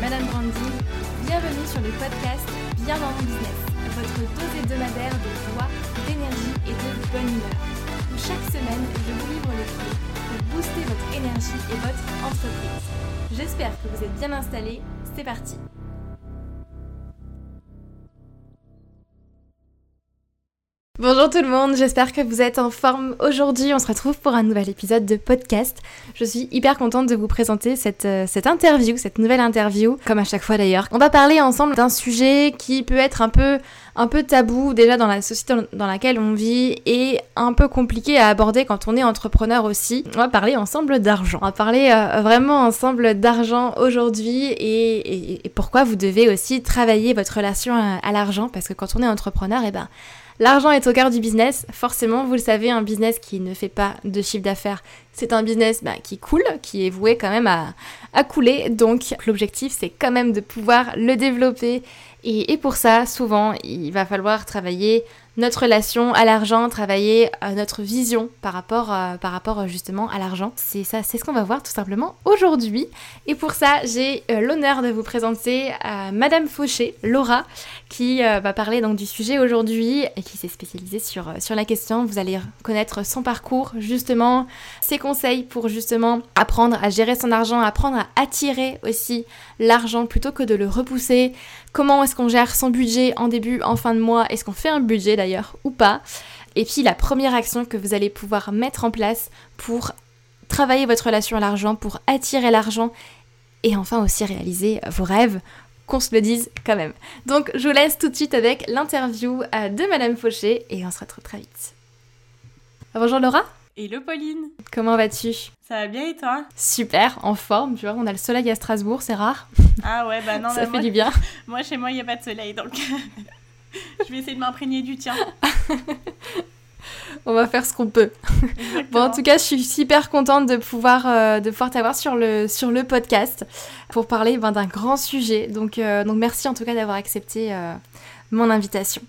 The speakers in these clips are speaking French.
Madame Branding. Bienvenue sur le podcast Bien dans mon business, votre dose hebdomadaire de joie, d'énergie et de bonne humeur. Chaque semaine, je vous livre le clés pour booster votre énergie et votre entreprise. J'espère que vous êtes bien installés. C'est parti Bonjour tout le monde, j'espère que vous êtes en forme. Aujourd'hui, on se retrouve pour un nouvel épisode de podcast. Je suis hyper contente de vous présenter cette, euh, cette interview, cette nouvelle interview, comme à chaque fois d'ailleurs. On va parler ensemble d'un sujet qui peut être un peu, un peu tabou déjà dans la société dans laquelle on vit et un peu compliqué à aborder quand on est entrepreneur aussi. On va parler ensemble d'argent. On va parler euh, vraiment ensemble d'argent aujourd'hui et, pourquoi vous devez aussi travailler votre relation à, à l'argent parce que quand on est entrepreneur, et eh ben L'argent est au cœur du business. Forcément, vous le savez, un business qui ne fait pas de chiffre d'affaires, c'est un business bah, qui coule, qui est voué quand même à, couler. Donc l'objectif, c'est quand même de pouvoir le développer. Et, pour ça, souvent, il va falloir travailler notre relation à l'argent, travailler euh, notre vision par rapport, euh, euh, justement à l'argent. C'est ça, c'est ce qu'on va voir tout simplement aujourd'hui. Et pour ça, j'ai l'honneur de vous présenter Madame Fauché, Laura, qui va parler donc du sujet aujourd'hui et qui s'est spécialisée sur, sur la question. Vous allez connaître son parcours, justement, ses conseils pour justement apprendre à gérer son argent, apprendre à attirer aussi l'argent plutôt que de le repousser. Comment est-ce qu'on gère son budget en début, en fin de mois? Est-ce qu'on fait un budget d'ailleurs ou pas? Et puis la première action que vous allez pouvoir mettre en place pour travailler votre relation à l'argent, pour attirer l'argent et enfin aussi réaliser vos rêves qu'on se le dise quand même. Donc je vous laisse tout de suite avec l'interview euh, de Madame Fauché et on se retrouve très vite. Bonjour Laura Hello Pauline Comment vas-tu? Ça va bien et toi? Super, en forme, tu vois, on a le soleil à Strasbourg, c'est rare. Ah ouais, bah non, ça bah fait moi, du bien. Moi chez moi il n'y a pas de soleil donc je vais essayer de m'imprégner du tien. on va faire ce qu'on peut. Bon, en tout cas, je suis super contente de pouvoir, euh, de pouvoir t'avoir sur le, sur le podcast pour parler ben, d'un grand sujet. Donc, euh, donc merci en tout cas d'avoir accepté euh, mon invitation.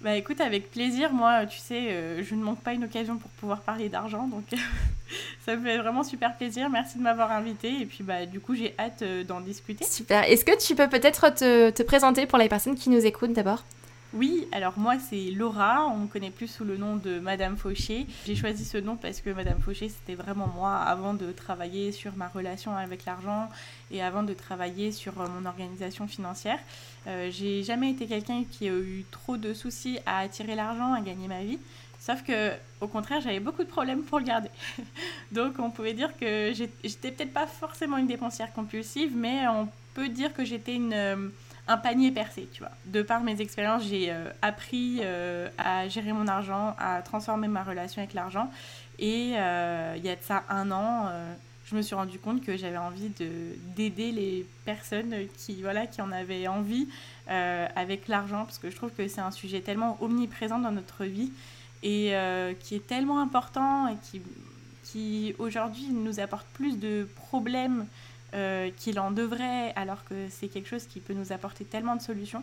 Bah écoute, avec plaisir. Moi, tu sais, je ne manque pas une occasion pour pouvoir parler d'argent, donc ça me fait vraiment super plaisir. Merci de m'avoir invité et puis bah du coup, j'ai hâte d'en discuter. Super. Est-ce que tu peux peut-être te, te présenter pour les personnes qui nous écoutent d'abord? Oui, alors moi c'est Laura, on me connaît plus sous le nom de Madame Fauché. J'ai choisi ce nom parce que Madame Fauché c'était vraiment moi avant de travailler sur ma relation avec l'argent et avant de travailler sur euh, mon organisation financière. Euh, j'ai jamais été quelqu'un qui a eu trop de soucis à attirer l'argent, à gagner ma vie. Sauf que, au contraire, j'avais beaucoup de problèmes pour le garder. Donc, on pouvait dire que j'étais peut-être pas forcément une dépensière compulsive, mais on peut dire que j'étais une euh, un panier percé, tu vois. De par mes expériences, j'ai euh, appris euh, à gérer mon argent, à transformer ma relation avec l'argent. Et euh, il y a de ça un an, je me suis rendu compte que j'avais envie d'aider les personnes qui, voilà, qui en avaient envie avec l'argent, parce que je trouve que c'est un sujet tellement omniprésent dans notre vie et qui est tellement important et qui, qui aujourd'hui nous apporte plus de problèmes euh, qu'il en devrait, alors que c'est quelque chose qui peut nous apporter tellement de solutions.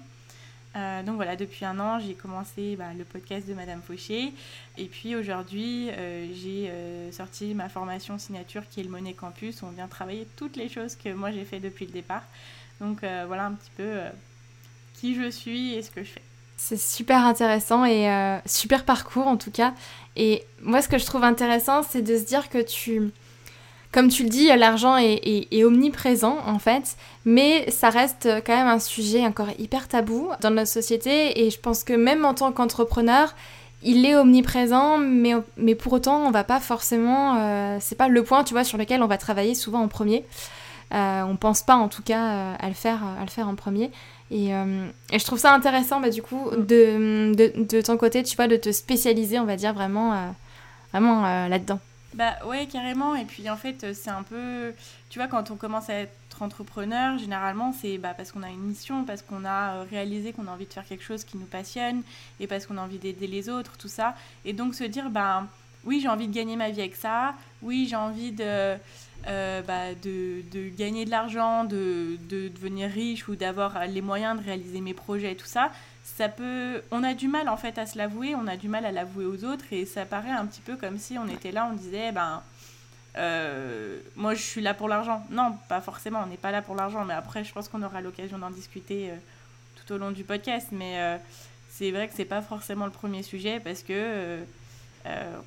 Euh, donc voilà, depuis un an, j'ai commencé bah, le podcast de Madame Fauché. Et puis aujourd'hui, euh, j'ai sorti ma formation signature qui est le Monnaie Campus. Où on vient travailler toutes les choses que moi j'ai fait depuis le départ. Donc voilà un petit peu qui je suis et ce que je fais. C'est super intéressant et super parcours en tout cas. Et moi, ce que je trouve intéressant, c'est de se dire que tu comme tu le dis, l'argent est, omniprésent en fait, mais ça reste quand même un sujet encore hyper tabou dans notre société et je pense que même en tant qu'entrepreneur, il est omniprésent, mais, mais pour autant, on va pas forcément. Euh, c'est pas le point, tu vois, sur lequel on va travailler souvent en premier. Euh, on pense pas en tout cas euh, à, le faire, à le faire en premier. Et, et je trouve ça intéressant, bah, du coup, mm. de, de, de, ton côté, tu vois, de te spécialiser, on va dire, vraiment, vraiment là-dedans. Bah ouais, carrément. Et puis en fait, c'est un peu. Tu vois, quand on commence à être entrepreneur, généralement, c'est bah, parce qu'on a une mission, parce qu'on a euh, réalisé qu'on a envie de faire quelque chose qui nous passionne et parce qu'on a envie d'aider les autres, tout ça. Et donc se dire, bah oui, j'ai envie de gagner ma vie avec ça. Oui, j'ai envie de. Euh, bah, de, de, gagner de l'argent, de, de, devenir riche ou d'avoir les moyens de réaliser mes projets et tout ça, ça peut on a du mal en fait à se l'avouer on a du mal à l'avouer aux autres et ça paraît un petit peu comme si on était là on disait ben euh, moi je suis là pour l'argent. Non, pas forcément, on n'est pas là pour l'argent, mais après je pense qu'on aura l'occasion d'en discuter euh, tout au long du podcast. Mais euh, c'est vrai que c'est pas forcément le premier sujet parce que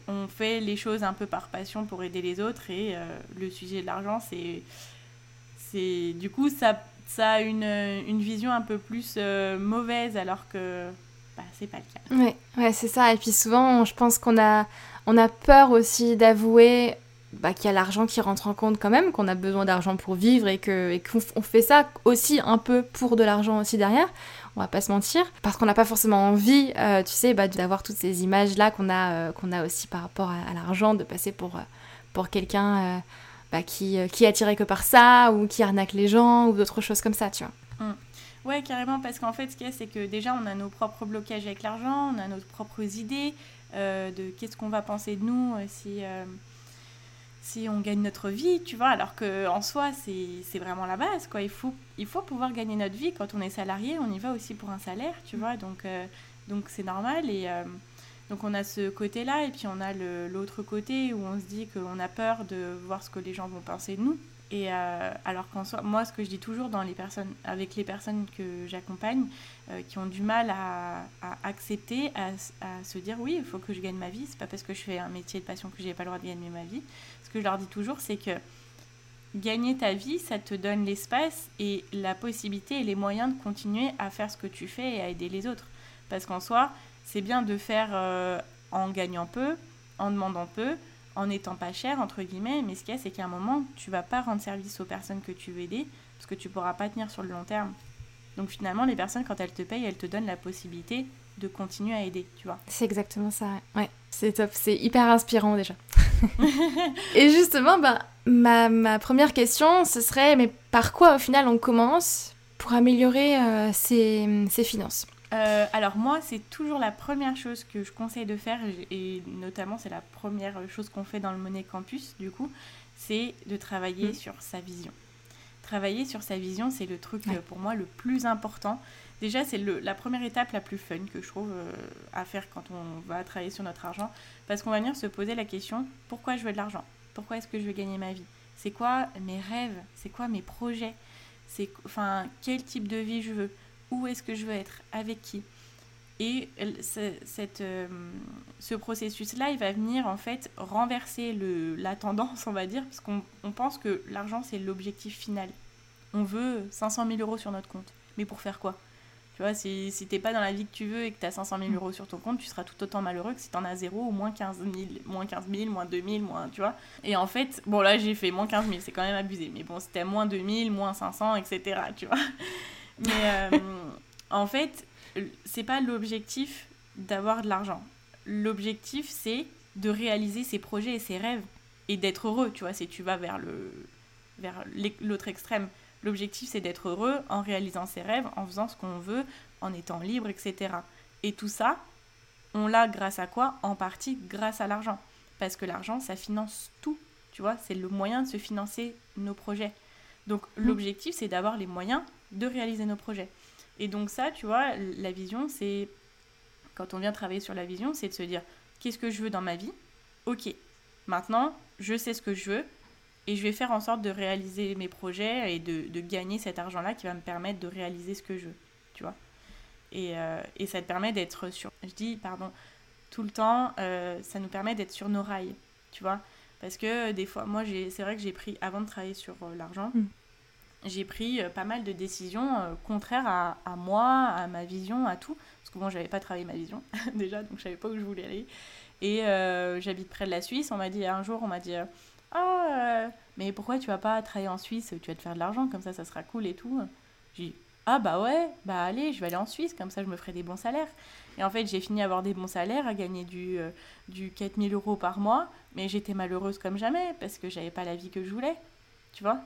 on fait les choses un peu par passion pour aider les autres et le sujet de l'argent, c'est. c'est Du coup, ça, ça a une, une vision un peu plus mauvaise alors que bah, c'est pas le cas. Ouais, ouais c'est ça. Et puis souvent, je pense qu'on a, on a peur aussi d'avouer bah, qu'il y a l'argent qui rentre en compte quand même, qu'on a besoin d'argent pour vivre et qu'on fait ça aussi un peu pour de l'argent aussi derrière. On va pas se mentir, parce qu'on n'a pas forcément envie, euh, tu sais, bah, d'avoir toutes ces images-là qu'on a, euh, qu'on a aussi par rapport à, l'argent, de passer pour, euh, pour quelqu'un bah, qui, qui est attiré que par ça, ou qui arnaque les gens, ou d'autres choses comme ça, tu vois. Mmh. Ouais, carrément, parce qu'en fait, ce qu'il y a, c'est que déjà, on a nos propres blocages avec l'argent, on a nos propres idées de qu'est-ce qu'on va penser de nous si si on gagne notre vie, tu vois, alors qu'en soi, c'est vraiment la base, quoi. Il faut, il faut pouvoir gagner notre vie. Quand on est salarié, on y va aussi pour un salaire, tu vois, donc euh, donc c'est normal. Et euh, donc on a ce côté-là, et puis on a l'autre côté où on se dit qu'on a peur de voir ce que les gens vont penser de nous. Et euh, alors qu'en soi, moi, ce que je dis toujours dans les personnes, avec les personnes que j'accompagne, euh, qui ont du mal à, accepter, à, se dire oui, il faut que je gagne ma vie. C'est pas parce que je fais un métier de passion que j'ai pas le droit de gagner ma vie. Ce que je leur dis toujours, c'est que gagner ta vie, ça te donne l'espace et la possibilité et les moyens de continuer à faire ce que tu fais et à aider les autres. Parce qu'en soi, c'est bien de faire euh, en gagnant peu, en demandant peu, en étant pas cher, entre guillemets, mais ce qu'il y a, c'est qu'à un moment, tu vas pas rendre service aux personnes que tu veux aider, parce que tu pourras pas tenir sur le long terme. Donc finalement, les personnes, quand elles te payent, elles te donnent la possibilité de continuer à aider, tu vois. C'est exactement ça, ouais. C'est top, c'est hyper inspirant déjà. Et justement, bah, ma, ma, première question, ce serait, mais par quoi au final on commence pour améliorer euh, ses, ses finances? Euh, alors moi, c'est toujours la première chose que je conseille de faire, et notamment c'est la première chose qu'on fait dans le Money Campus, du coup, c'est de travailler mm. sur sa vision. Travailler sur sa vision, c'est le truc euh, pour moi le plus important. Déjà, c'est la première étape la plus fun que je trouve euh, à faire quand on va travailler sur notre argent, parce qu'on va venir se poser la question, pourquoi je veux de l'argent? Pourquoi est-ce que je veux gagner ma vie? C'est quoi mes rêves? C'est quoi mes projets? C'est enfin quel type de vie je veux? Où est-ce que je veux être, avec qui. Et cette, euh, ce processus-là, il va venir en fait renverser le, la tendance, on va dire, parce qu'on on pense que l'argent, c'est l'objectif final. On veut 500 000 euros sur notre compte. Mais pour faire quoi? Tu vois, si, si t'es pas dans la vie que tu veux et que tu as 500 000 euros sur ton compte, tu seras tout autant malheureux que si tu en as zéro ou moins 15 000, moins 15 000, moins 2 000, moins, tu vois. Et en fait, bon là, j'ai fait moins 15 000, c'est quand même abusé. Mais bon, c'était moins 2 000, moins 500, etc., tu vois. Mais euh, en fait, c'est pas l'objectif d'avoir de l'argent. L'objectif, c'est de réaliser ses projets et ses rêves et d'être heureux, tu vois, si tu vas vers le vers l'autre extrême. L'objectif, c'est d'être heureux en réalisant ses rêves, en faisant ce qu'on veut, en étant libre, etc. Et tout ça, on l'a grâce à quoi? En partie grâce à l'argent. Parce que l'argent, ça finance tout, tu vois, c'est le moyen de se financer nos projets. Donc mmh. l'objectif, c'est d'avoir les moyens de réaliser nos projets. Et donc ça, tu vois, la vision, c'est, quand on vient travailler sur la vision, c'est de se dire, qu'est-ce que je veux dans ma vie? Ok, maintenant, je sais ce que je veux, et je vais faire en sorte de réaliser mes projets et de, de gagner cet argent-là qui va me permettre de réaliser ce que je veux, tu vois. Et, euh, et ça te permet d'être sur, je dis, pardon, tout le temps, euh, ça nous permet d'être sur nos rails, tu vois. Parce que des fois, moi, c'est vrai que j'ai pris, avant de travailler sur euh, l'argent, mm j'ai pris euh, pas mal de décisions euh, contraires à, à, moi, à ma vision, à tout. Parce que bon, j'avais pas travaillé ma vision déjà, donc je savais pas où je voulais aller. Et euh, j'habite près de la Suisse. On m'a dit un jour, on m'a dit Ah, mais pourquoi tu vas pas travailler en Suisse? Tu vas te faire de l'argent, comme ça, ça sera cool et tout. J'ai dit Ah, bah ouais, bah allez, je vais aller en Suisse, comme ça, je me ferai des bons salaires. Et en fait, j'ai fini à avoir des bons salaires, à gagner du, du 4000 euros par mois. Mais j'étais malheureuse comme jamais, parce que j'avais pas la vie que je voulais. Tu vois?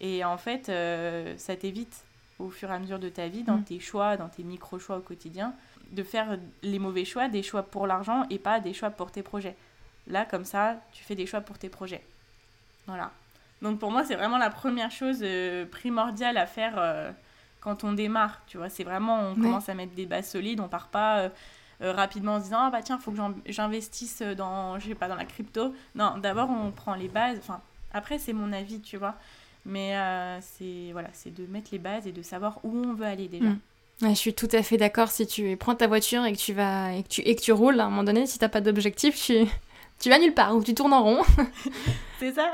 Et en fait, euh, ça t'évite au fur et à mesure de ta vie, dans mm. tes choix, dans tes micro-choix au quotidien, de faire les mauvais choix, des choix pour l'argent et pas des choix pour tes projets. Là, comme ça, tu fais des choix pour tes projets. Voilà. Donc pour moi, c'est vraiment la première chose euh, primordiale à faire euh, quand on démarre. Tu vois, c'est vraiment, on commence à mettre des bases solides, on part pas rapidement en se disant ah bah tiens faut que j'investisse dans je sais pas dans la crypto non d'abord on prend les bases enfin après c'est mon avis tu vois mais c'est voilà c'est de mettre les bases et de savoir où on veut aller déjà. Mm. je suis tout à fait d'accord. Si tu prends ta voiture et que tu vas et que tu, et que tu roules à un moment donné si t'as pas d'objectif tu tu vas nulle part ou tu tournes en rond. C'est ça.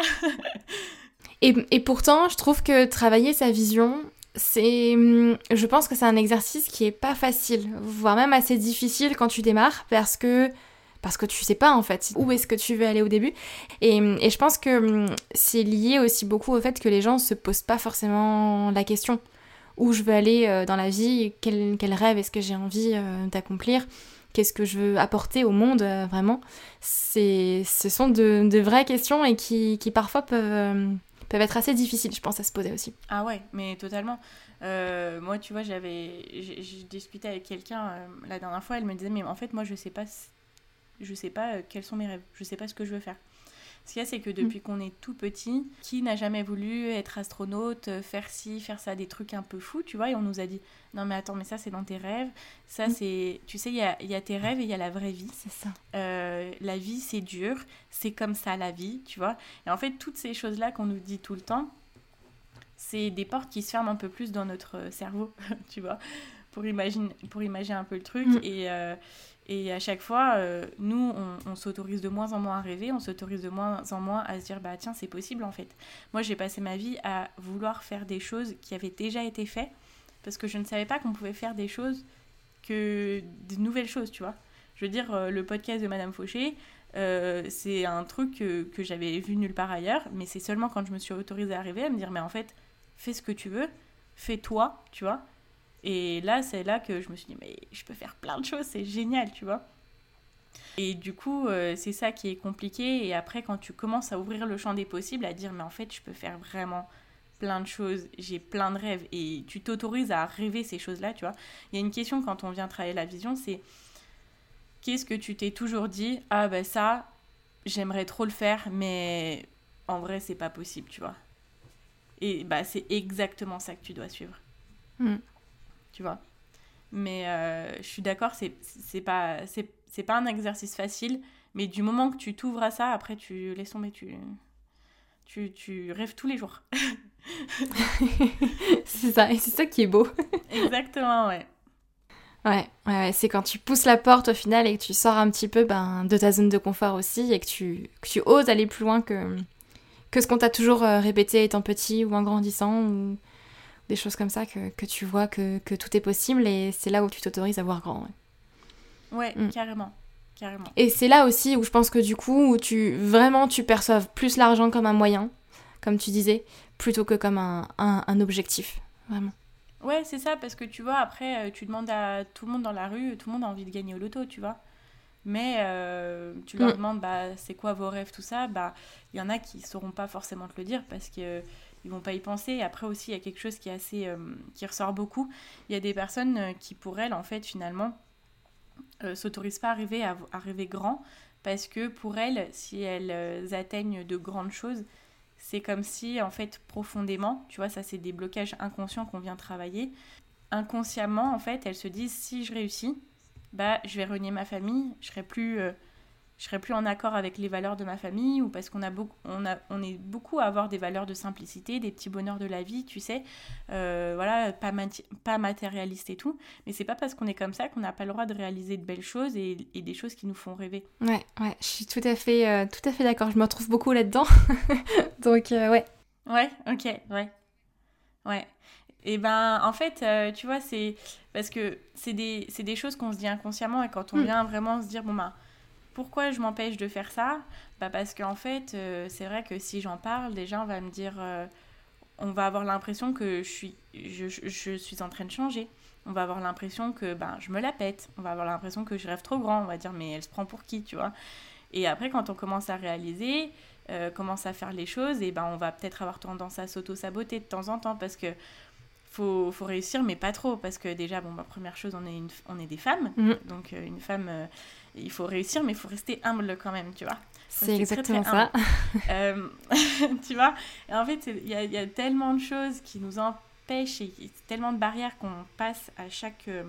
Et, et pourtant je trouve que travailler sa vision c'est, hum, je pense que c'est un exercice qui est pas facile, voire même assez difficile quand tu démarres, parce que parce que tu sais pas en fait où est-ce que tu veux aller au début. Et, et je pense que hum, c'est lié aussi beaucoup au fait que les gens se posent pas forcément la question où je veux aller euh, dans la vie, quel, quel rêve est-ce que j'ai envie euh, d'accomplir, qu'est-ce que je veux apporter au monde euh, vraiment? C'est, ce sont de, de, vraies questions et qui, qui parfois peuvent peuvent être assez difficiles, je pense, à se poser aussi. Ah ouais, mais totalement. Moi, tu vois, j'avais, j'ai discuté avec quelqu'un la dernière fois, elle me disait, mais en fait, moi, je sais pas, je sais pas euh, quels sont mes rêves, je sais pas ce que je veux faire. Ce qu'il y a, c'est que depuis mm. qu'on est tout petit, qui n'a jamais voulu être astronaute, faire ci, faire ça, des trucs un peu fous, tu vois, et on nous a dit, non mais attends, mais ça c'est dans tes rêves, ça mm. c'est, tu sais, il y a, y a, tes rêves et il y a la vraie vie. C'est ça. Euh, la vie c'est dur, c'est comme ça la vie, tu vois. Et en fait, toutes ces choses-là qu'on nous dit tout le temps, c'est des portes qui se ferment un peu plus dans notre cerveau, tu vois, pour imaginer, pour imaginer un peu le truc. Mm. Et, euh, et à chaque fois, euh, nous, on, s'autorise de moins en moins à rêver, on s'autorise de moins en moins à se dire, bah tiens, c'est possible en fait. Moi, j'ai passé ma vie à vouloir faire des choses qui avaient déjà été faites, parce que je ne savais pas qu'on pouvait faire des choses que des nouvelles choses, tu vois. Je veux dire, euh, le podcast de Madame Fauché, euh, c'est un truc que, que j'avais vu nulle part ailleurs, mais c'est seulement quand je me suis autorisée à rêver, à me dire, mais en fait, fais ce que tu veux, fais toi, tu vois et là, c'est là que je me suis dit, mais je peux faire plein de choses, c'est génial, tu vois. Et du coup, euh, c'est ça qui est compliqué. Et après, quand tu commences à ouvrir le champ des possibles, à dire, mais en fait, je peux faire vraiment plein de choses, j'ai plein de rêves, et tu t'autorises à rêver ces choses-là, tu vois. Il y a une question quand on vient travailler la vision, c'est qu'est-ce que tu t'es toujours dit Ah ben ça, j'aimerais trop le faire, mais en vrai, c'est pas possible, tu vois. Et bah, c'est exactement ça que tu dois suivre. Mm tu vois. Mais euh, je suis d'accord, c'est pas, c'est pas un exercice facile, mais du moment que tu t'ouvres à ça, après tu laisses tomber, tu, tu, tu rêves tous les jours. c'est ça, et c'est ça qui est beau. Exactement, ouais. Ouais, ouais, c'est quand tu pousses la porte au final et que tu sors un petit peu ben, de ta zone de confort aussi et que tu, que tu oses aller plus loin que, que ce qu'on t'a toujours euh, répété étant petit ou en grandissant ou, des choses comme ça que, que tu vois que, que, tout est possible et c'est là où tu t'autorises à voir grand. Ouais, mm. carrément. Carrément. Et c'est là aussi où je pense que du coup, où tu vraiment tu perçoives plus l'argent comme un moyen, comme tu disais, plutôt que comme un, un, un objectif, vraiment. Ouais, c'est ça, parce que tu vois, après, euh, tu demandes à tout le monde dans la rue, tout le monde a envie de gagner au loto, tu vois. Mais euh, tu leur mm. demandes, bah, c'est quoi vos rêves, tout ça, bah, il y en a qui sauront pas forcément te le dire parce que ils vont pas y penser. Après aussi, il y a quelque chose qui est assez, euh, qui ressort beaucoup. Il y a des personnes euh, qui, pour elles, en fait, finalement, euh, s'autorisent pas à rêver, à, rêver grand, parce que pour elles, si elles euh, atteignent de grandes choses, c'est comme si, en fait, profondément, tu vois, ça c'est des blocages inconscients qu'on vient travailler. Inconsciemment, en fait, elles se disent si je réussis, bah, je vais renier ma famille, je serai plus je serais plus en accord avec les valeurs de ma famille ou parce qu'on a beaucoup, on a, on est beaucoup à avoir des valeurs de simplicité, des petits bonheurs de la vie, tu sais, euh, voilà, pas, pas matérialiste et tout. Mais c'est pas parce qu'on est comme ça qu'on n'a pas le droit de réaliser de belles choses et, et, des choses qui nous font rêver. Ouais, ouais, je suis tout à fait, euh, tout à fait d'accord. Je me retrouve beaucoup là-dedans. Donc euh, ouais. Ouais, ok, ouais, ouais. Et ben, en fait, tu vois, c'est parce que c'est des, des, choses qu'on se dit inconsciemment et quand on mm. vient vraiment se dire, bon ben pourquoi je m'empêche de faire ça? Bah Parce qu'en fait, euh, c'est vrai que si j'en parle, déjà, on va me dire. Euh, on va avoir l'impression que je suis, je, je, suis en train de changer. On va avoir l'impression que ben, je me la pète. On va avoir l'impression que je rêve trop grand. On va dire, mais elle se prend pour qui, tu vois? Et après, quand on commence à réaliser, euh, commence à faire les choses, et ben, on va peut-être avoir tendance à s'auto-saboter de temps en temps parce que faut, faut réussir, mais pas trop, parce que déjà, bon, bah, première chose, on est, une, on est des femmes, mmh. donc une femme, il faut réussir, mais il faut rester humble quand même, tu vois. C'est exactement ça. euh, tu vois Et en fait, il y a, y a, tellement de choses qui nous empêchent et tellement de barrières qu'on passe à chaque, euh,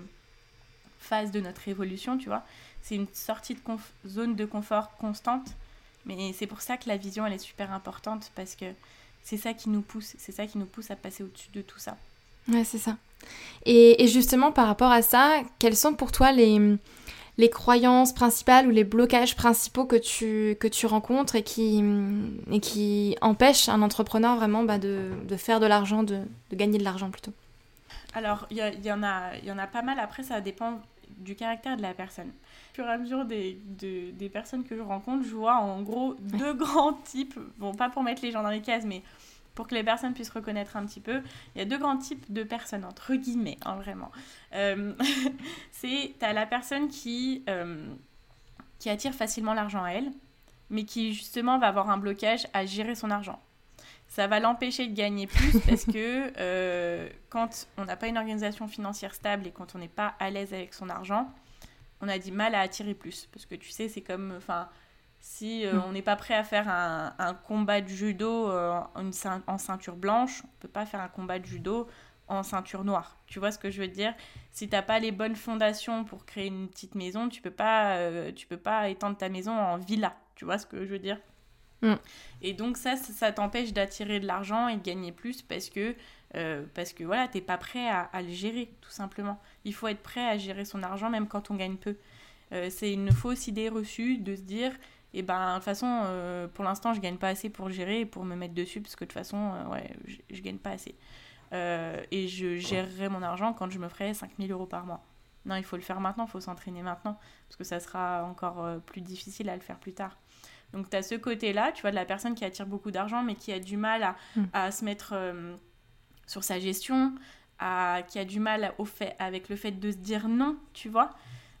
phase de notre évolution, tu vois. C'est une sortie de zone de confort constante. Mais c'est pour ça que la vision, elle est super importante parce que c'est ça qui nous pousse, c'est ça qui nous pousse à passer au-dessus de tout ça. Ouais, c'est ça. Et, et, justement, par rapport à ça, quels sont pour toi les, les croyances principales ou les blocages principaux que tu, que tu rencontres et qui, et qui empêchent un entrepreneur vraiment bah, de, de, faire de l'argent, de, de, gagner de l'argent plutôt Alors, il y, y, en a, y en a pas mal. Après, ça dépend du caractère de la personne. Au fur et à mesure des, des personnes que je rencontre, je vois en gros deux grands types. Bon, pas pour mettre les gens dans les cases, mais pour que les personnes puissent reconnaître un petit peu, il y a deux grands types de personnes, entre guillemets, hein, vraiment. Euh, c'est, tu as la personne qui, euh, qui attire facilement l'argent à elle, mais qui justement va avoir un blocage à gérer son argent. Ça va l'empêcher de gagner plus parce que euh, quand on n'a pas une organisation financière stable et quand on n'est pas à l'aise avec son argent, on a du mal à attirer plus. Parce que tu sais, c'est comme, enfin, si euh, mm. on n'est pas prêt à faire un, un combat de judo euh, en ceinture blanche, on peut pas faire un combat de judo en ceinture noire. Tu vois ce que je veux dire? Si t'as pas les bonnes fondations pour créer une petite maison, tu peux pas, euh, tu peux pas étendre ta maison en villa. Tu vois ce que je veux dire? Mm. Et donc ça, ça, t'empêche d'attirer de l'argent et de gagner plus parce que parce que voilà, t'es pas prêt à, à, le gérer, tout simplement. Il faut être prêt à gérer son argent même quand on gagne peu. c'est une fausse idée reçue de se dire et ben de toute façon euh, pour l'instant je gagne pas assez pour gérer et pour me mettre dessus parce que de toute façon euh, ouais je, je, gagne pas assez. Euh, et je gérerai mon argent quand je me ferai 5000 euros par mois. Non il faut le faire maintenant il faut s'entraîner maintenant parce que ça sera encore plus difficile à le faire plus tard. Donc tu as ce côté là tu vois de la personne qui attire beaucoup d'argent mais qui a du mal à, mm. à se mettre sur sa gestion à, qui a du mal au fait, avec le fait de se dire non tu vois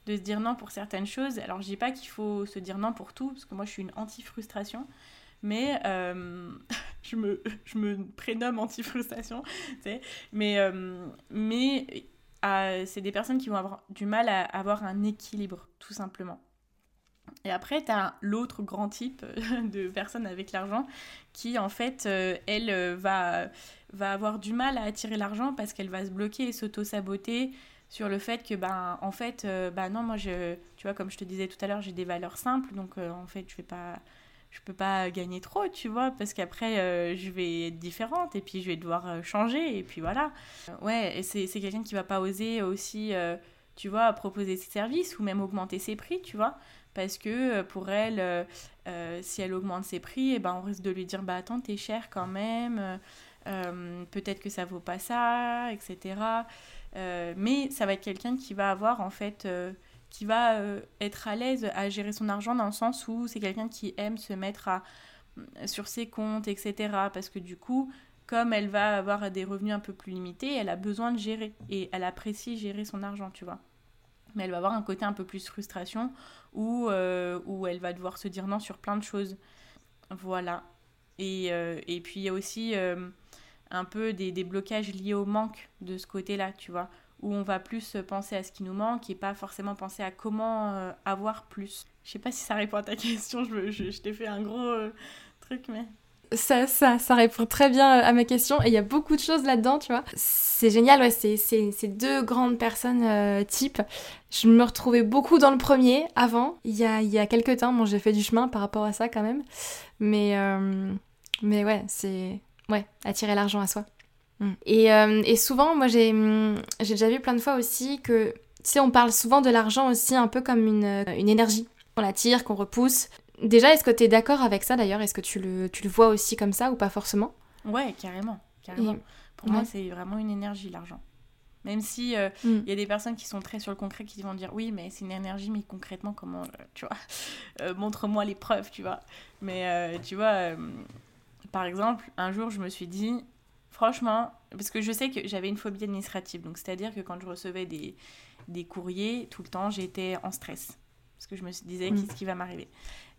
de se dire non pour certaines choses. Alors, je dis pas qu'il faut se dire non pour tout, parce que moi, je suis une anti-frustration. Mais euh, je, me, je me prénomme anti-frustration. Mais, euh, mais euh, c'est des personnes qui vont avoir du mal à avoir un équilibre, tout simplement. Et après, tu as l'autre grand type de personnes avec l'argent qui, en fait, elle va, va avoir du mal à attirer l'argent parce qu'elle va se bloquer et s'auto-saboter sur le fait que ben en fait euh, bah non moi je tu vois comme je te disais tout à l'heure j'ai des valeurs simples donc euh, en fait je vais pas je peux pas gagner trop tu vois parce qu'après euh, je vais être différente et puis je vais devoir changer et puis voilà. Ouais et c'est quelqu'un qui va pas oser aussi tu vois proposer ses services ou même augmenter ses prix tu vois parce que pour elle si elle augmente ses prix et eh ben on risque de lui dire bah attends t'es cher quand même peut-être que ça vaut pas ça etc euh, mais ça va être quelqu'un qui va avoir en fait, euh, qui va euh, être à l'aise à gérer son argent dans le sens où c'est quelqu'un qui aime se mettre à, sur ses comptes, etc. Parce que du coup, comme elle va avoir des revenus un peu plus limités, elle a besoin de gérer et elle apprécie gérer son argent, tu vois. Mais elle va avoir un côté un peu plus frustration où, où elle va devoir se dire non sur plein de choses. Voilà. Et, et puis il y a aussi un peu des, des, blocages liés au manque de ce côté-là, tu vois, où on va plus penser à ce qui nous manque et pas forcément penser à comment euh, avoir plus. Je sais pas si ça répond à ta question, je, je, t'ai fait un gros euh, truc, mais... Ça, ça, ça répond très bien à ma question et il y a beaucoup de choses là-dedans, tu vois. C'est génial, ouais, c'est, deux grandes personnes euh, type. Je me retrouvais beaucoup dans le premier avant, il y a, y a quelques temps, bon j'ai fait du chemin par rapport à ça quand même. Mais, mais ouais, c'est Ouais, attirer l'argent à soi. Mm. Et, euh, et, souvent, moi mm, j'ai déjà vu plein de fois aussi que, tu sais, on parle souvent de l'argent aussi un peu comme une, euh, une énergie. On l'attire, qu'on repousse. Déjà, est-ce que tu es d'accord avec ça d'ailleurs? Est-ce que tu le, tu le vois aussi comme ça ou pas forcément? Ouais, carrément. carrément. Pour moi, c'est vraiment une énergie, l'argent. Même si euh, mm. il y a des personnes qui sont très sur le concret qui vont dire oui, mais c'est une énergie, mais concrètement, comment, tu vois, montre-moi les preuves, tu vois? Mais tu vois, par exemple, un jour, je me suis dit, franchement, parce que je sais que j'avais une phobie administrative, donc c'est-à-dire que quand je recevais des, des courriers, tout le temps, j'étais en stress. Parce que je me disais, qu'est-ce qui va m'arriver?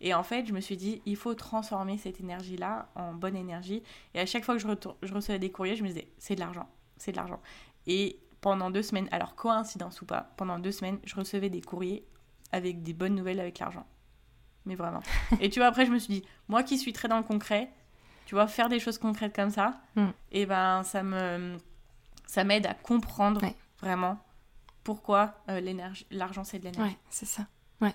Et en fait, je me suis dit, il faut transformer cette énergie-là en bonne énergie. Et à chaque fois que je, je recevais des courriers, je me disais, c'est de l'argent, c'est de l'argent. Et pendant deux semaines, alors coïncidence ou pas, pendant deux semaines, je recevais des courriers avec des bonnes nouvelles avec l'argent. Mais vraiment. Et tu vois, après, je me suis dit, moi qui suis très dans le concret, tu vois, faire des choses concrètes comme ça, mm. et ben ça me ça m'aide à comprendre vraiment pourquoi l'énergie, l'argent c'est de l'énergie. Ouais, c'est ça. Ouais.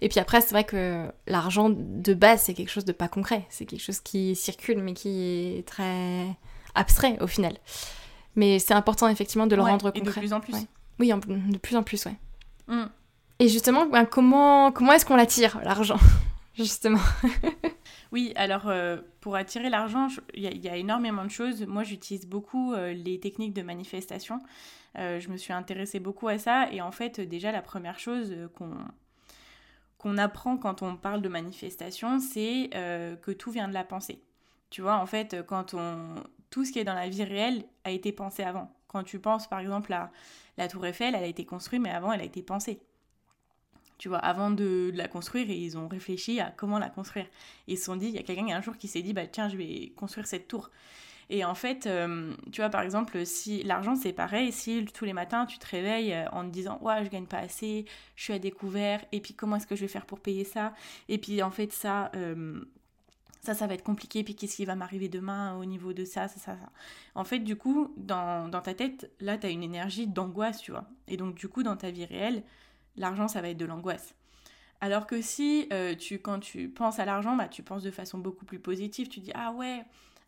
Et puis après, c'est vrai que l'argent de base, c'est quelque chose de pas concret. C'est quelque chose qui circule, mais qui est très abstrait au final. Mais c'est important effectivement de le rendre concret. Et de plus en plus. Oui, de plus en plus, ouais. Mm. Et justement, ben, comment, comment est-ce qu'on l'attire, l'argent? Justement. oui, alors euh, pour attirer l'argent, il y, a énormément de choses. Moi, j'utilise beaucoup euh, les techniques de manifestation. Euh, je me suis intéressée beaucoup à ça. Et en fait, déjà, la première chose qu'on apprend quand on parle de manifestation, c'est que tout vient de la pensée. Tu vois, en fait, quand on tout ce qui est dans la vie réelle a été pensé avant. Quand tu penses par exemple à la tour Eiffel, elle a été construite, mais avant elle a été pensée. Tu vois, avant de, la construire, ils ont réfléchi à comment la construire. ils se sont dit, il y a quelqu'un un jour qui s'est dit, bah tiens, je vais construire cette tour. Et en fait, euh, tu vois, par exemple, si l'argent c'est pareil, si tous les matins tu te réveilles euh, en te disant, ouais, je gagne pas assez, je suis à découvert, et puis comment est-ce que je vais faire pour payer ça? Et puis en fait, ça, euh, ça, ça va être compliqué, puis qu'est-ce qui va m'arriver demain au niveau de ça, ça, ça, ça. En fait, du coup, dans, ta tête, là, tu as une énergie d'angoisse, tu vois. Et donc, du coup, dans ta vie réelle, l'argent, ça va être de l'angoisse. Alors que si, euh, tu, quand tu penses à l'argent, bah, tu penses de façon beaucoup plus positive. Tu dis, ah ouais,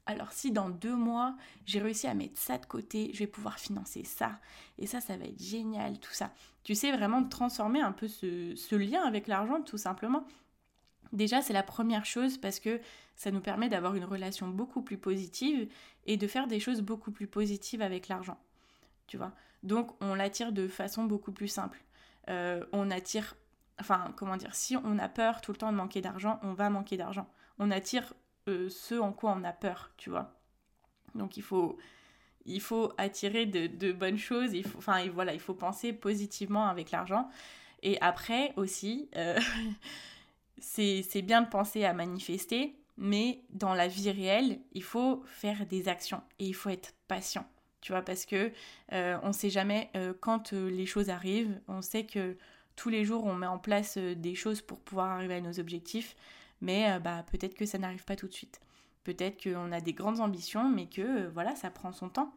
alors si dans deux mois, j'ai réussi à mettre ça de côté, je vais pouvoir financer ça. Et ça, ça va être génial, tout ça. Tu sais vraiment transformer un peu ce, ce lien avec l'argent, tout simplement. Déjà, c'est la première chose parce que ça nous permet d'avoir une relation beaucoup plus positive et de faire des choses beaucoup plus positives avec l'argent. Tu vois? Donc, on l'attire de façon beaucoup plus simple. Euh, on attire, enfin, comment dire, si on a peur tout le temps de manquer d'argent, on va manquer d'argent. On attire euh, ce en quoi on a peur, tu vois. Donc, il faut, il faut attirer de, bonnes choses. Il faut, enfin, voilà, il faut penser positivement avec l'argent. Et après aussi, euh, c'est bien de penser à manifester, mais dans la vie réelle, il faut faire des actions et il faut être patient. Tu vois, parce que euh, on ne sait jamais euh, quand euh, les choses arrivent. On sait que tous les jours, on met en place des choses pour pouvoir arriver à nos objectifs, mais bah, peut-être que ça n'arrive pas tout de suite. Peut-être qu'on a des grandes ambitions, mais que voilà, ça prend son temps.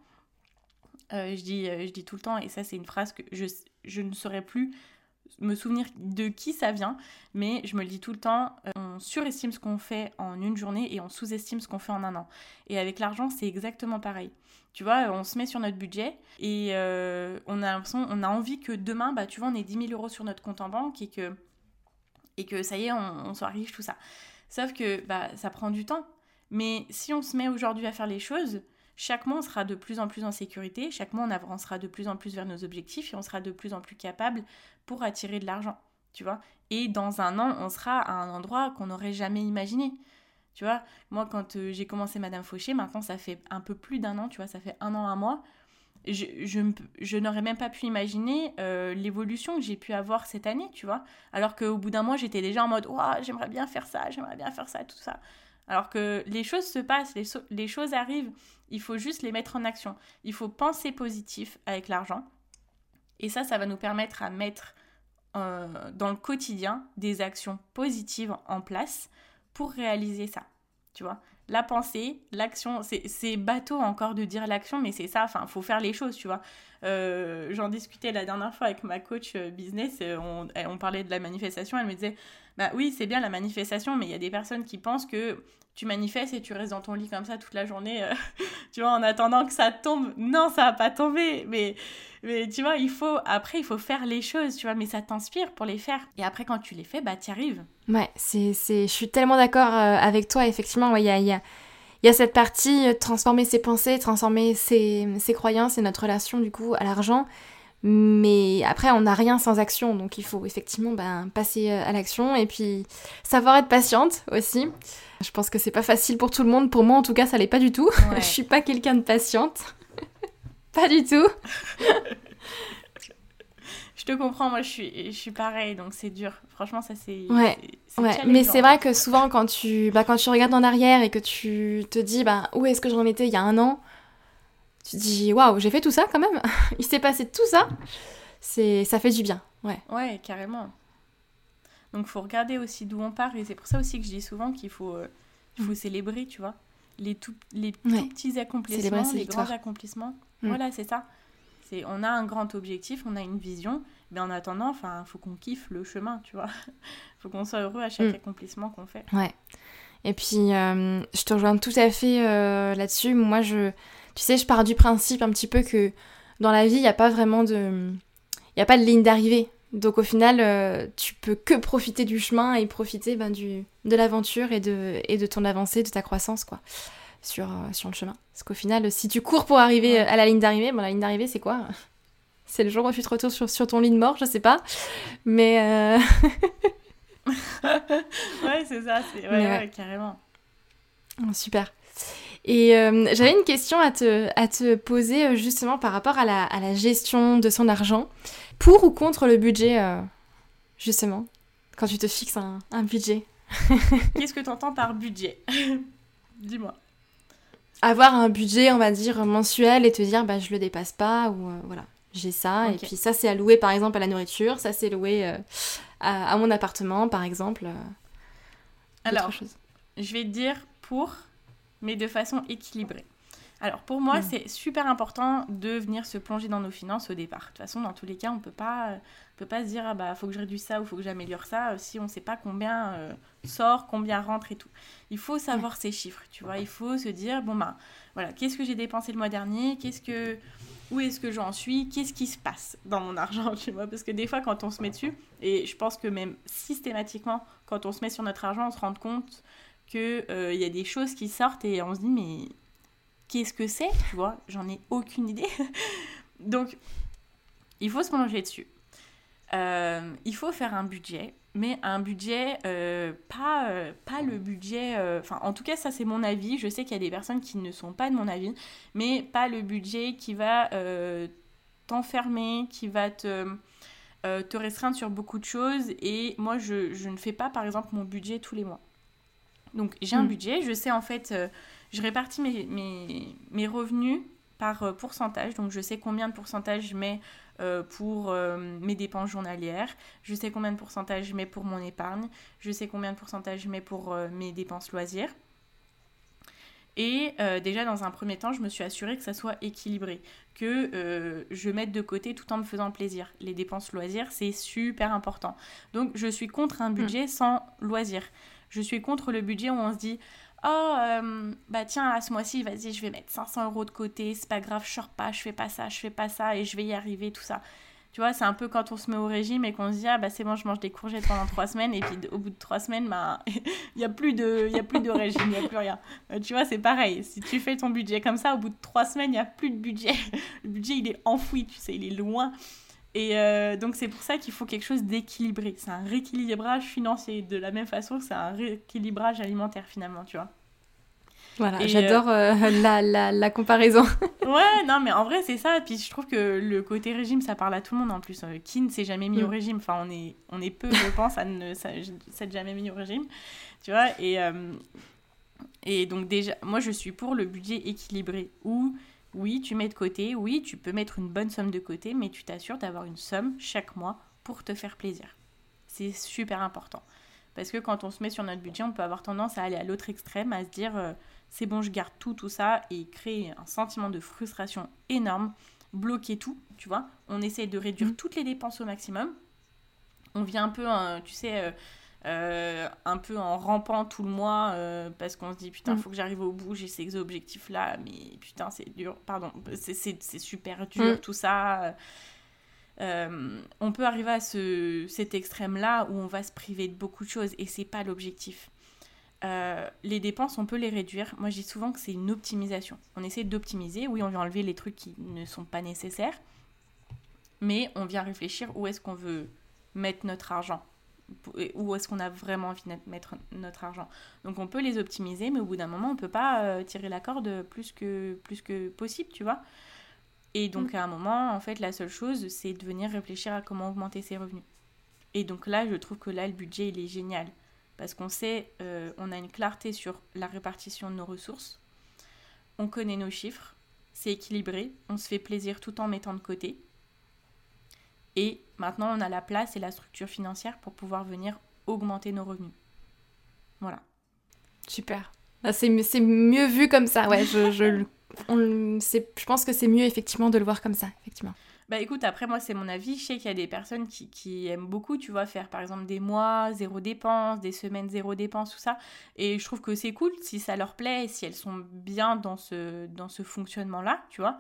je, dis, tout le temps, et ça c'est une phrase que je, ne saurais plus me souvenir de qui ça vient, mais je me le dis tout le temps, on surestime ce qu'on fait en une journée et on sous-estime ce qu'on fait en un an. Et avec l'argent, c'est exactement pareil. Tu vois, on se met sur notre budget et euh, on a l'impression, on a envie que demain, bah, tu vois, on ait 10 000 euros sur notre compte en banque et que, et que ça y est, on, soit riche, tout ça. Sauf que bah, ça prend du temps. Mais si on se met aujourd'hui à faire les choses, chaque mois, on sera de plus en plus en sécurité, chaque mois, on avancera de plus en plus vers nos objectifs et on sera de plus en plus capable pour attirer de l'argent, Et dans un an, on sera à un endroit qu'on n'aurait jamais imaginé. Tu vois, moi, quand euh, j'ai commencé Madame Fauché, maintenant, ça fait un peu plus d'un an, tu vois, ça fait un an, un mois. Je, n'aurais même pas pu imaginer euh, l'évolution que j'ai pu avoir cette année, tu vois. Alors qu'au bout d'un mois, j'étais déjà en mode, oh, j'aimerais bien faire ça, j'aimerais bien faire ça, tout ça. Alors que les choses se passent, les, choses arrivent, il faut juste les mettre en action. Il faut penser positif avec l'argent. Et ça, ça va nous permettre à mettre euh, dans le quotidien des actions positives en place pour réaliser ça. Tu vois la pensée, l'action, c'est bateau encore de dire l'action, mais c'est ça, enfin, faut faire les choses, tu vois. Euh, j'en discutais la dernière fois avec ma coach euh, business, on, on parlait de la manifestation, elle me disait, bah oui, c'est bien la manifestation, mais il y a des personnes qui pensent que tu manifestes et tu restes dans ton lit comme ça toute la journée, euh, tu vois, en attendant que ça tombe. Non, ça va pas tomber, mais, mais tu vois, il faut, après, il faut faire les choses, tu vois, mais ça t'inspire pour les faire. Et après, quand tu les fais, bah, tu arrives. Ouais, c'est, je suis tellement d'accord euh, avec toi, effectivement, il y a, y, a, y a cette partie, euh, transformer ses pensées, transformer ses, ses croyances et notre relation, du coup, à l'argent. Mais après, on n'a rien sans action, donc il faut effectivement ben, passer à l'action et puis savoir être patiente aussi. Je pense que c'est pas facile pour tout le monde. Pour moi, en tout cas, ça l'est pas du tout. je suis pas quelqu'un de patiente. pas du tout. je te comprends, moi je suis, je suis pareil, donc c'est dur. Franchement, ça c'est. Ouais, ouais. mais c'est vrai que souvent quand tu, bah, quand tu regardes en arrière et que tu te dis bah, où est-ce que j'en étais il y a un an, tu te dis waouh, j'ai fait tout ça quand même. il s'est passé tout ça. C'est, ça fait du bien. Ouais. Ouais, carrément. Donc il faut regarder aussi d'où on part et c'est pour ça aussi que je dis souvent qu'il faut, euh, il faut mm. célébrer, tu vois, les tout, les petits accomplissements, les grands accomplissements. Mm. Voilà, c'est ça. C'est on a un grand objectif, on a une vision, mais en attendant, enfin, faut qu'on kiffe le chemin, tu vois. faut qu'on soit heureux à chaque mm. accomplissement qu'on fait. Ouais. Et puis, euh, je te rejoins tout à fait euh, là-dessus. Moi, je, tu sais, je pars du principe un petit peu que dans la vie, il n'y a pas vraiment de, il y a pas de ligne d'arrivée. Donc au final, euh, tu peux que profiter du chemin et profiter ben, du, de l'aventure et de, et de ton avancée, de ta croissance, quoi, sur, sur le chemin. Parce qu'au final, si tu cours pour arriver à la ligne d'arrivée, bon, la ligne d'arrivée, c'est quoi? C'est le jour où tu te retrouves sur, sur ton lit de mort, je sais pas. Mais... ouais, c'est ça, c'est ouais, carrément. Super. Et euh, j'avais une question à te, à te poser euh, justement par rapport à la, à la, gestion de son argent. Pour ou contre le budget, euh, justement, quand tu te fixes un, un budget? Qu'est-ce que tu entends par budget? Dis-moi. Avoir un budget, on va dire, mensuel et te dire, bah, je le dépasse pas, ou voilà, j'ai ça. Et puis ça, c'est alloué par exemple à la nourriture, ça, c'est loué à, mon appartement, par exemple. Alors, je vais te dire pour, mais de façon équilibrée. Alors pour moi, hmm. c'est super important de venir se plonger dans nos finances au départ. De toute façon, dans tous les cas, on peut pas, peut pas se dire ah bah faut que je réduise ça ou faut que j'améliore ça euh, si on ne sait pas combien euh, sort, combien rentre et tout. Il faut savoir ces chiffres, tu vois. Il faut se dire bon bah voilà, qu'est-ce que j'ai dépensé le mois dernier, qu'est-ce que où est-ce que j'en suis, qu'est-ce qui se passe dans mon argent, tu vois, parce que des fois quand on se met dessus, et je pense que même systématiquement, quand on se met sur notre argent, on se rend compte qu'il euh, y a des choses qui sortent et on se dit mais qu'est-ce que c'est, tu vois, j'en ai aucune idée. Donc, il faut se plonger dessus. Euh, il faut faire un budget, mais un budget, euh, pas, euh, pas le budget, enfin en tout cas ça c'est mon avis, je sais qu'il y a des personnes qui ne sont pas de mon avis, mais pas le budget qui va t'enfermer, qui va te, te restreindre sur beaucoup de choses, et moi je, je, ne fais pas par exemple mon budget tous les mois. Donc j'ai un hmm. budget, je sais en fait, je répartis mes, mes, mes revenus par pourcentage, donc je sais combien de pourcentage je mets euh, pour euh, mes dépenses journalières, je sais combien de pourcentage je mets pour mon épargne, je sais combien de pourcentage je mets pour euh, mes dépenses loisirs. Et déjà, dans un premier temps, je me suis assurée que ça soit équilibré, que je mette de côté tout en me faisant plaisir. Les dépenses loisirs, c'est super important. Donc, je suis contre un budget mm. sans loisirs. Je suis contre le budget où on se dit oh, bah tiens, à ce mois-ci, vas-y, je vais mettre 500 euros de côté, c'est pas grave, je sors pas, je fais pas ça, je fais pas ça, et je vais y arriver, tout ça. Tu vois, c'est un peu quand on se met au régime et qu'on se dit, ah bah c'est bon, je mange des courgettes pendant trois semaines, et puis au bout de trois semaines, bah, il n'y a, plus de, y a plus de régime, il n'y a plus rien. Euh, tu vois, c'est pareil. Si tu fais ton budget comme ça, au bout de trois semaines, il n'y a plus de budget. Le budget, il est enfoui, tu sais, il est loin. Et euh, donc c'est pour ça qu'il faut quelque chose d'équilibré. C'est un rééquilibrage financier, de la même façon que c'est un rééquilibrage alimentaire finalement, tu vois. Voilà, j'adore euh, la, la, la, comparaison. ouais, non, mais en vrai, c'est ça. Puis je trouve que le côté régime, ça parle à tout le monde en plus. Euh, qui ne s'est jamais mis au mm. régime Enfin, on est, on est peu, je pense, à ne s'être jamais mis au régime. Tu vois Et, euh, et donc, déjà, moi, je suis pour le budget équilibré où, oui, tu mets de côté, oui, tu peux mettre une bonne somme de côté, mais tu t'assures d'avoir une somme chaque mois pour te faire plaisir. C'est super important. Parce que quand on se met sur notre budget, on peut avoir tendance à aller à l'autre extrême, à se dire c'est bon, je garde tout, tout ça, et créer un sentiment de frustration énorme, bloquer tout, tu vois. On essaie de réduire mm. toutes les dépenses au maximum. On vient un peu, hein, tu sais, euh, euh, un peu en rampant tout le mois euh, parce qu'on se dit putain, mm. faut que j'arrive au bout, j'ai ces objectifs-là, mais putain, c'est dur, pardon, c'est super dur, mm. tout ça. on peut arriver à ce, cet extrême-là où on va se priver de beaucoup de choses et c'est pas l'objectif. Euh, les dépenses, on peut les réduire. Moi, je dis souvent que c'est une optimisation. On essaie d'optimiser. Oui, on vient enlever les trucs qui ne sont pas nécessaires. Mais on vient réfléchir où est-ce qu'on veut mettre notre argent. Où est-ce qu'on a vraiment envie de mettre notre argent. Donc, on peut les optimiser, mais au bout d'un moment, on ne peut pas euh, tirer la corde plus que, plus que possible, tu vois. Et donc, mm. à un moment, en fait, la seule chose, c'est de venir réfléchir à comment augmenter ses revenus. Et donc là, je trouve que là, le budget, il est génial parce qu'on sait, euh, on a une clarté sur la répartition de nos ressources, on connaît nos chiffres, c'est équilibré, on se fait plaisir tout en mettant de côté. Et maintenant, on a la place et la structure financière pour pouvoir venir augmenter nos revenus. Voilà. Super. Ah, c'est mieux vu comme ça, ouais. Je, je, je pense que c'est mieux effectivement de le voir comme ça, effectivement. Bah écoute, après moi c'est mon avis, je sais qu'il y a des personnes qui, qui, aiment beaucoup, tu vois, faire par exemple des mois, zéro dépense, des semaines, zéro dépense, tout ça. Et je trouve que c'est cool si ça leur plaît et si elles sont bien dans ce, dans ce fonctionnement-là, tu vois.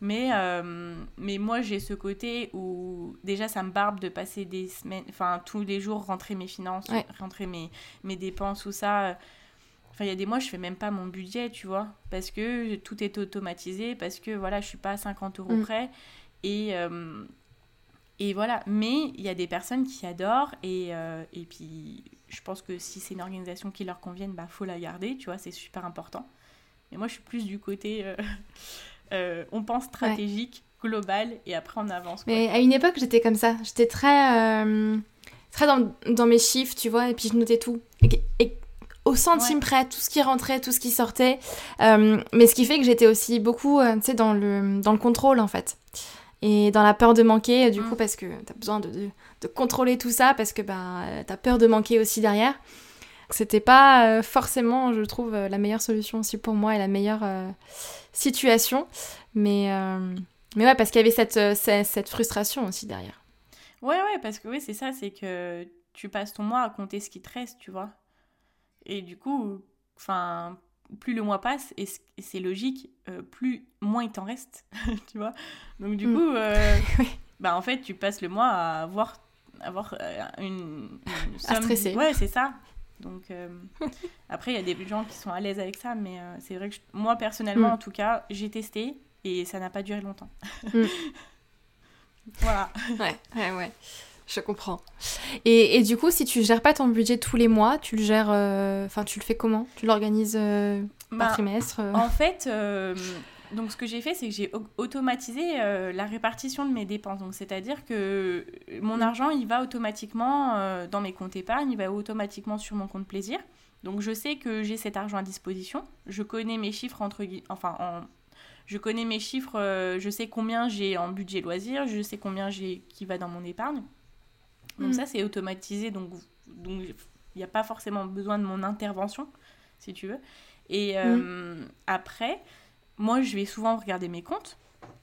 Mais, euh, mais moi j'ai ce côté où déjà ça me barbe de passer des semaines, enfin tous les jours rentrer mes finances, rentrer mes, mes dépenses, tout ça. Enfin, il y a des mois, je fais même pas mon budget, tu vois, parce que tout est automatisé, parce que voilà, je suis pas à 50 euros mm. près. Et, euh, et voilà. Mais il y a des personnes qui adorent. Et, euh, et puis, je pense que si c'est une organisation qui leur convienne, bah faut la garder. Tu vois, c'est super important. Mais moi, je suis plus du côté. Euh, on pense stratégique, global, et après on avance. Mais à une époque, j'étais comme ça. J'étais très. très dans, dans, mes chiffres, tu vois, et puis je notais tout. Et, au centime près, tout ce qui rentrait, tout ce qui sortait. mais ce qui fait que j'étais aussi beaucoup, tu sais, dans le, dans le contrôle, en fait et dans la peur de manquer, du mm. coup, parce que tu as besoin de, de, contrôler tout ça, parce que bah, tu as peur de manquer aussi derrière. C'était pas euh, forcément, je trouve, euh, la meilleure solution aussi pour moi et la meilleure euh, situation. Mais, mais ouais, parce qu'il y avait cette, cette, frustration aussi derrière. Ouais, ouais, parce que oui, c'est ça, c'est que tu passes ton mois à compter ce qui te reste, tu vois. Et du coup, enfin, plus le mois passe, et c'est logique, euh, plus moins il t'en reste, tu vois. Donc du mm. coup, euh, bah en fait, tu passes le mois à avoir, avoir euh, une, À stresser. Ouais, c'est ça. Donc après, il y a des gens qui sont à l'aise avec ça, mais c'est vrai que moi, personnellement, mm. en tout cas, j'ai testé et ça n'a pas duré longtemps. Mm. voilà. Ouais, ouais, ouais. Je comprends. Et, et, du coup, si tu gères pas ton budget tous les mois, tu le gères. Euh, enfin, tu le fais comment? Tu l'organises euh, par bah, trimestre euh? En fait, donc ce que j'ai fait, c'est que j'ai automatisé la répartition de mes dépenses. Donc, c'est-à-dire que mon argent, il va automatiquement dans mes comptes épargne, il va automatiquement sur mon compte plaisir. Donc, je sais que j'ai cet argent à disposition. Je connais mes chiffres entre enfin en je connais mes chiffres, je sais combien j'ai en budget loisir, je sais combien j'ai qui va dans mon épargne. Donc mm. ça, c'est automatisé, donc il n'y a pas forcément besoin de mon intervention, si tu veux. Et mm. euh, après, moi, je vais souvent regarder mes comptes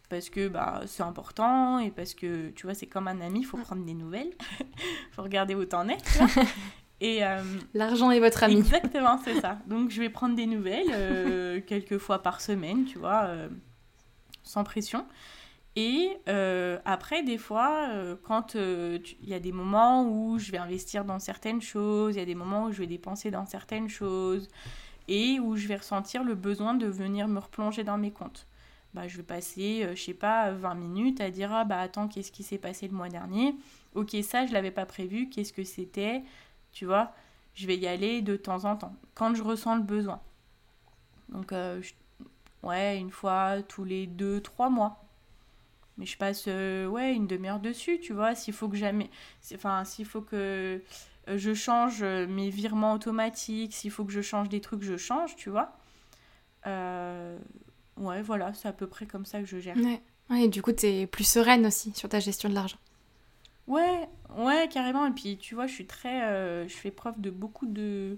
parce que bah, c'est important et parce que, tu vois, c'est comme un ami, il faut prendre des nouvelles, il faut regarder où t'en es, Et euh, L'argent est votre ami. Exactement, c'est ça. Donc je vais prendre des nouvelles euh, quelques fois par semaine, tu vois, sans pression. Et euh, après, des fois, euh, quand euh, il y a des moments où je vais investir dans certaines choses, il y a des moments où je vais dépenser dans certaines choses, et où je vais ressentir le besoin de venir me replonger dans mes comptes. Bah, je vais passer, je sais pas, 20 minutes à dire Ah, bah attends, qu'est-ce qui s'est passé le mois dernier? Ok, ça, je l'avais pas prévu, qu'est-ce que c'était? Tu vois, je vais y aller de temps en temps, quand je ressens le besoin. Donc, ouais, une fois tous les 2-3 mois mais je passe euh, ouais une demi-heure dessus tu vois s'il faut que jamais enfin s'il faut que euh, je change euh, mes virements automatiques s'il faut que je change des trucs je change tu vois. Ouais voilà c'est à peu près comme ça que je gère. Ouais, ouais et du coup t'es plus sereine aussi sur ta gestion de l'argent. Ouais ouais carrément. Et puis tu vois je suis très je fais preuve de beaucoup de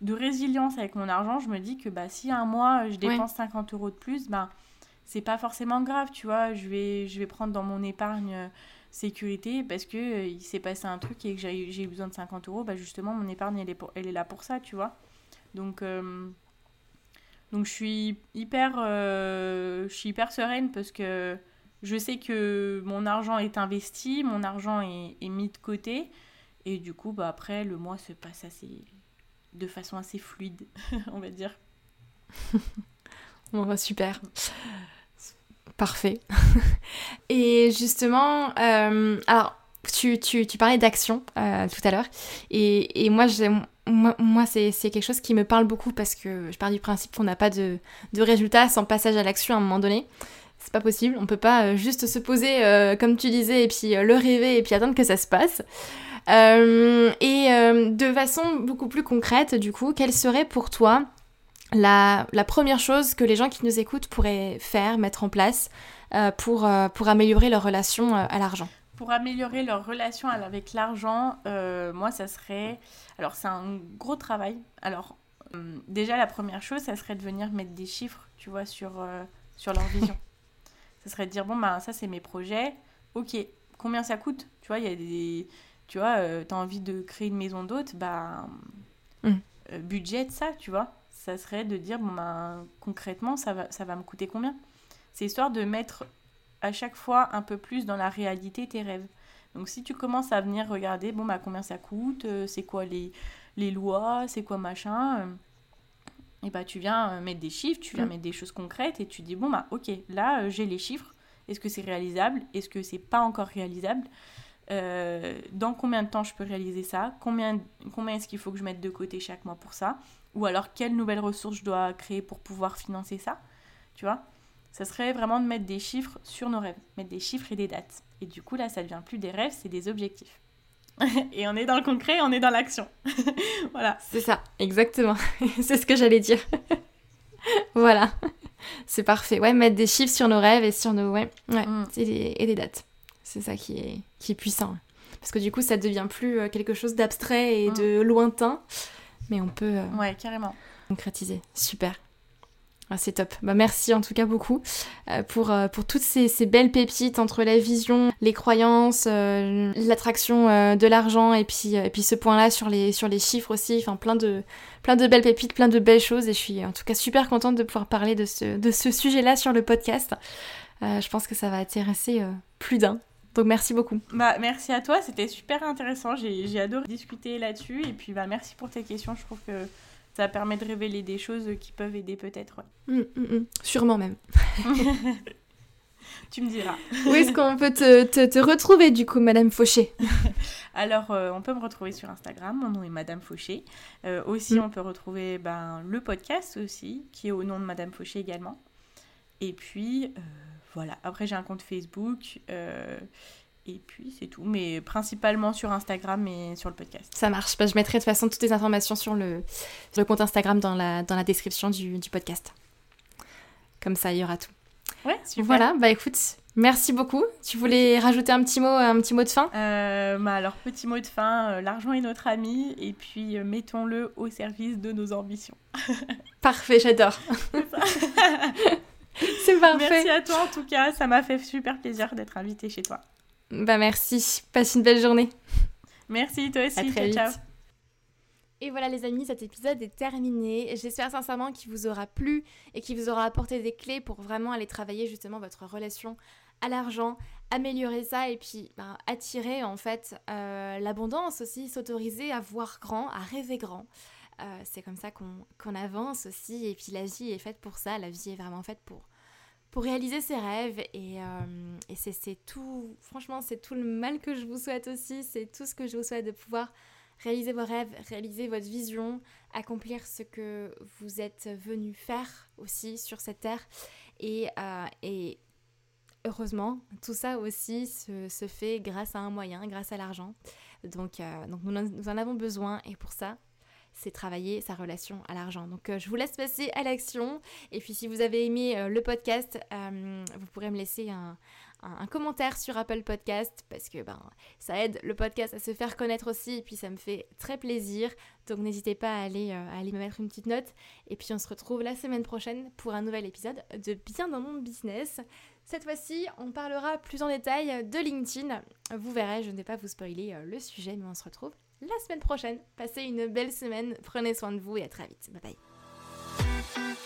de résilience avec mon argent. Je me dis que bah si un mois je dépense 50 euros de plus bah c'est pas forcément grave, tu vois. Je vais, je vais prendre dans mon épargne euh, sécurité parce que euh, il s'est passé un truc et que j'ai eu besoin de 50 euros. Bah justement, mon épargne, elle est, là pour ça, tu vois. Donc, euh, donc je suis hyper, je suis hyper sereine parce que je sais que mon argent est investi, mon argent est, est mis de côté. Et du coup, bah après, le mois se passe assez, de façon assez fluide, on va dire. bon, bah, super. Parfait. et justement, euh, alors, tu, tu, tu, parlais d'action euh, tout à l'heure. Et, et, moi, moi, moi c'est quelque chose qui me parle beaucoup parce que je pars du principe qu'on n'a pas de, de résultat sans passage à l'action à un moment donné. C'est pas possible. On peut pas euh, juste se poser, comme tu disais, et puis le rêver et puis attendre que ça se passe. et de façon beaucoup plus concrète, du coup, quelle serait pour toi la, première chose que les gens qui nous écoutent pourraient faire, mettre en place euh, pour, euh, pour améliorer leur relation euh, à l'argent Pour améliorer leur relation avec l'argent, moi, ça serait... Alors, c'est un gros travail. Alors, déjà, la première chose, ça serait de venir mettre des chiffres, tu vois, sur, sur leur vision. ça serait de dire, bon, bah, ça, c'est mes projets. Ok, combien ça coûte? Tu vois, il y a des... Tu vois, euh, tu as envie de créer une maison d'hôte, bah... Mm. budget ça, tu vois. Ça serait de dire, bon, bah, concrètement, ça va, ça va me coûter combien? C'est histoire de mettre à chaque fois un peu plus dans la réalité tes rêves. Donc si tu commences à venir regarder, bon, bah, combien ça coûte, euh, c'est quoi les, les lois, c'est quoi machin, euh, et bah tu viens euh, mettre des chiffres, tu viens Mm. mettre des choses concrètes et tu dis, bon, bah ok, là euh, j'ai les chiffres, est-ce que c'est réalisable, est-ce que c'est pas encore réalisable? Dans combien de temps je peux réaliser ça, combien, combien est-ce qu'il faut que je mette de côté chaque mois pour ça, ou alors quelles nouvelles ressources je dois créer pour pouvoir financer ça, tu vois? Ça serait vraiment de mettre des chiffres sur nos rêves, mettre des chiffres et des dates. Et du coup, là, ça devient plus des rêves, c'est des objectifs. et on est dans le concret, on est dans l'action. voilà. C'est ça, exactement. c'est ce que j'allais dire. voilà. C'est parfait. Ouais, mettre des chiffres sur nos rêves et sur nos. Ouais, ouais. Mm. Et, des, et des dates. C'est ça qui est, qui est puissant. Parce que du coup, ça devient plus euh, quelque chose d'abstrait et Mm. de lointain. Mais on peut euh, Ouais, carrément. concrétiser. Super. Ah, c'est top. Bah, merci en tout cas beaucoup euh, pour, euh, pour toutes ces, ces belles pépites entre la vision, les croyances, euh, l'attraction de l'argent et puis, et puis ce point-là sur les, sur les chiffres aussi. Enfin, plein de, plein de belles pépites, plein de belles choses. Et je suis en tout cas super contente de pouvoir parler de ce, de ce sujet-là sur le podcast. Je pense que ça va intéresser plus d'un. Donc merci beaucoup. Bah, merci à toi, c'était super intéressant. J'ai adoré discuter là-dessus. Et puis, bah, merci pour tes questions. Je trouve que ça permet de révéler des choses qui peuvent aider peut-être. ouais. Mm, mm, mm. Sûrement même. Tu me diras. Où est-ce qu'on peut te, te, te retrouver du coup, Madame Fauché? Alors, euh, on peut me retrouver sur Instagram, mon nom est Madame Fauché. Euh, aussi, on peut retrouver ben, le podcast aussi, qui est au nom de Madame Fauché également. Et puis, euh, voilà. Après, j'ai un compte Facebook. euh, et puis, c'est tout. Mais principalement sur Instagram et sur le podcast. Ça marche. Bah, je mettrai de toute façon toutes les informations sur le, sur le compte Instagram dans la, dans la description du, du podcast. Comme ça, il y aura tout. Ouais, super. Voilà, bah écoute, merci beaucoup. Tu voulais rajouter un petit mot, un petit mot de fin? Euh, bah alors, petit mot de fin, euh, l'argent est notre ami, et puis euh, mettons-le au service de nos ambitions. Parfait, j'adore. C'est parfait. Merci à toi en tout cas, ça m'a fait super plaisir d'être invitée chez toi. Bah merci. Passe une belle journée. Merci, toi aussi. À très ciao, vite. ciao. Et voilà les amis, cet épisode est terminé. J'espère sincèrement qu'il vous aura plu et qu'il vous aura apporté des clés pour vraiment aller travailler justement votre relation à l'argent, améliorer ça et puis ben, attirer en fait euh, l'abondance aussi, s'autoriser à voir grand, à rêver grand. Euh, c'est comme ça qu'on qu'on avance aussi et puis la vie est faite pour ça, la vie est vraiment faite pour, pour réaliser ses rêves et, euh, c'est tout, franchement c'est tout le mal que je vous souhaite aussi, c'est tout ce que je vous souhaite de pouvoir réaliser vos rêves, réaliser votre vision, accomplir ce que vous êtes venu faire aussi sur cette terre. Et, euh, heureusement, tout ça aussi se, fait grâce à un moyen, grâce à l'argent. Donc, euh, donc nous, en avons besoin et pour ça, c'est travailler sa relation à l'argent. Donc euh, je vous laisse passer à l'action. Et puis si vous avez aimé euh, le podcast, euh, vous pourrez me laisser un, commentaire sur Apple Podcast parce que ben, ça aide le podcast à se faire connaître aussi et puis ça me fait très plaisir. Donc n'hésitez pas à aller, à aller me mettre une petite note. Et puis on se retrouve la semaine prochaine pour un nouvel épisode de Bien dans mon business. Cette fois-ci, on parlera plus en détail de LinkedIn. Vous verrez, je ne vais pas vous spoiler le sujet, mais on se retrouve la semaine prochaine. Passez une belle semaine, prenez soin de vous et à très vite. Bye bye.